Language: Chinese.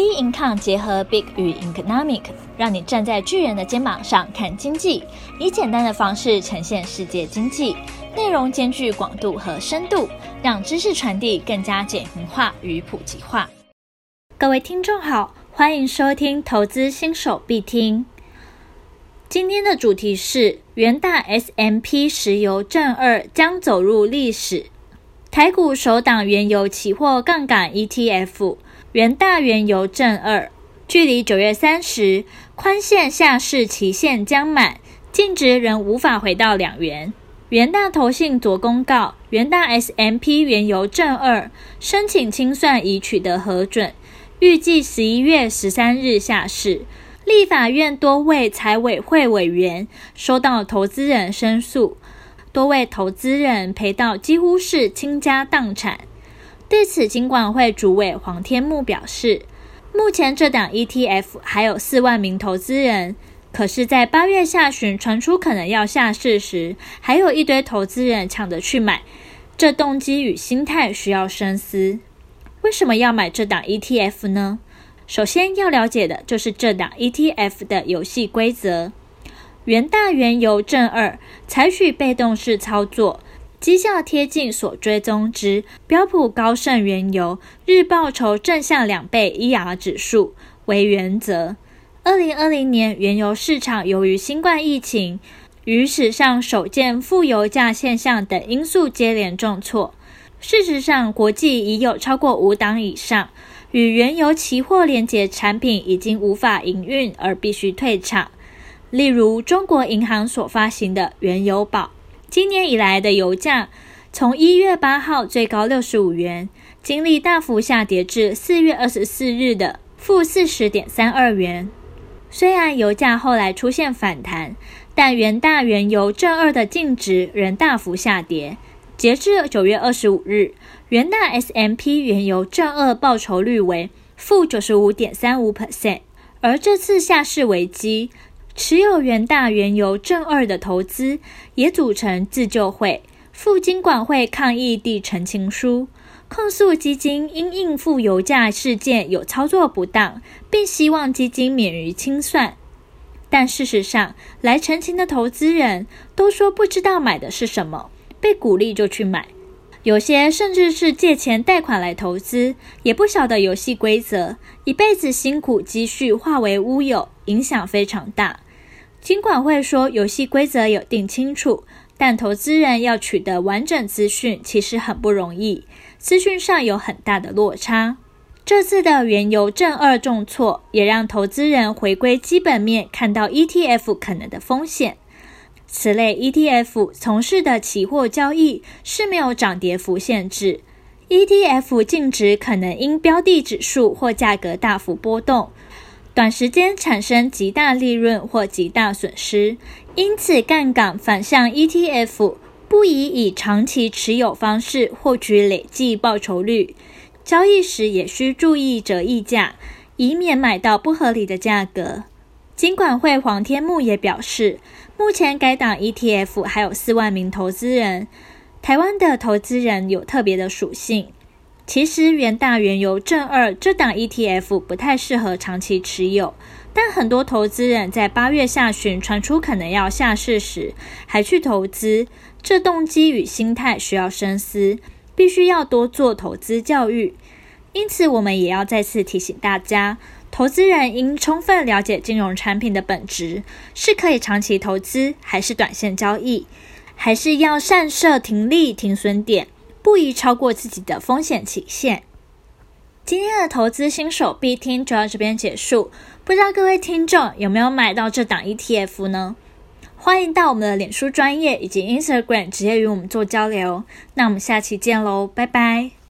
B Income 结合 Big 与 Economic，让你站在巨人的肩膀上看经济，以简单的方式呈现世界经济，内容兼具广度和深度，让知识传递更加简明化与普及化。各位听众好，欢迎收听投资新手必听。今天的主题是元大 S M P 石油正二将走入历史，台股首档原油期货杠杆 ETF。元大原油正二，距离九月三十宽限下市期限将满，净值仍无法回到两元。元大投信昨公告，元大 SMP 原油正二申请清算已取得核准，预计十一月十三日下市。立法院多位财委会委员收到投资人申诉，多位投资人赔到几乎是倾家荡产。对此，金管会主委黄天牧表示，目前这档 ETF 还有四万名投资人，可是，在八月下旬传出可能要下市时，还有一堆投资人抢着去买，这动机与心态需要深思。为什么要买这档 ETF 呢？首先要了解的就是这档 ETF 的游戏规则。元大原油正二采取被动式操作。绩效贴近所追踪之标普高盛原油日报酬正向两倍 ER 指数为原则。二零二零年原油市场由于新冠疫情与史上首见负油价现象等因素接连重挫。事实上，国际已有超过五档以上与原油期货连结产品已经无法营运而必须退场，例如中国银行所发行的原油宝。今年以来的油价，从一月八号最高六十五元，经历大幅下跌至四月二十四日的负四十点三二元。虽然油价后来出现反弹，但元大原油正二的净值仍大幅下跌。截至九月二十五日，元大 S M P 原油正二报酬率为负九十五点三五 percent，而这次下市危机。持有元大原油正二的投资也组成自救会，赴金管会抗议递澄清书，控诉基金因应付油价事件有操作不当，并希望基金免于清算。但事实上，来澄清的投资人都说不知道买的是什么，被鼓励就去买，有些甚至是借钱贷款来投资，也不晓得游戏规则，一辈子辛苦积蓄化为乌有，影响非常大。尽管会说，游戏规则有定清楚，但投资人要取得完整资讯其实很不容易，资讯上有很大的落差。这次的原油正二重挫，也让投资人回归基本面，看到 ETF 可能的风险。此类 ETF 从事的期货交易是没有涨跌幅限制，ETF 净值可能因标的指数或价格大幅波动。短时间产生极大利润或极大损失，因此杠杆反向 ETF 不宜以长期持有方式获取累计报酬率，交易时也需注意折溢价，以免买到不合理的价格。金管会黄天牧也表示，目前该档 ETF 还有四万名投资人，台湾的投资人有特别的属性。其实元大原油正二这档 ETF 不太适合长期持有，但很多投资人在八月下旬传出可能要下市时，还去投资，这动机与心态需要深思，必须要多做投资教育。因此，我们也要再次提醒大家，投资人应充分了解金融产品的本质，是可以长期投资，还是短线交易，还是要善设停利停损点。不宜超过自己的风险期限。今天的投资新手必听就到这边结束。不知道各位听众有没有买到这档 ETF 呢？欢迎到我们的脸书专业以及 Instagram 直接与我们做交流。那我们下期见喽，拜拜。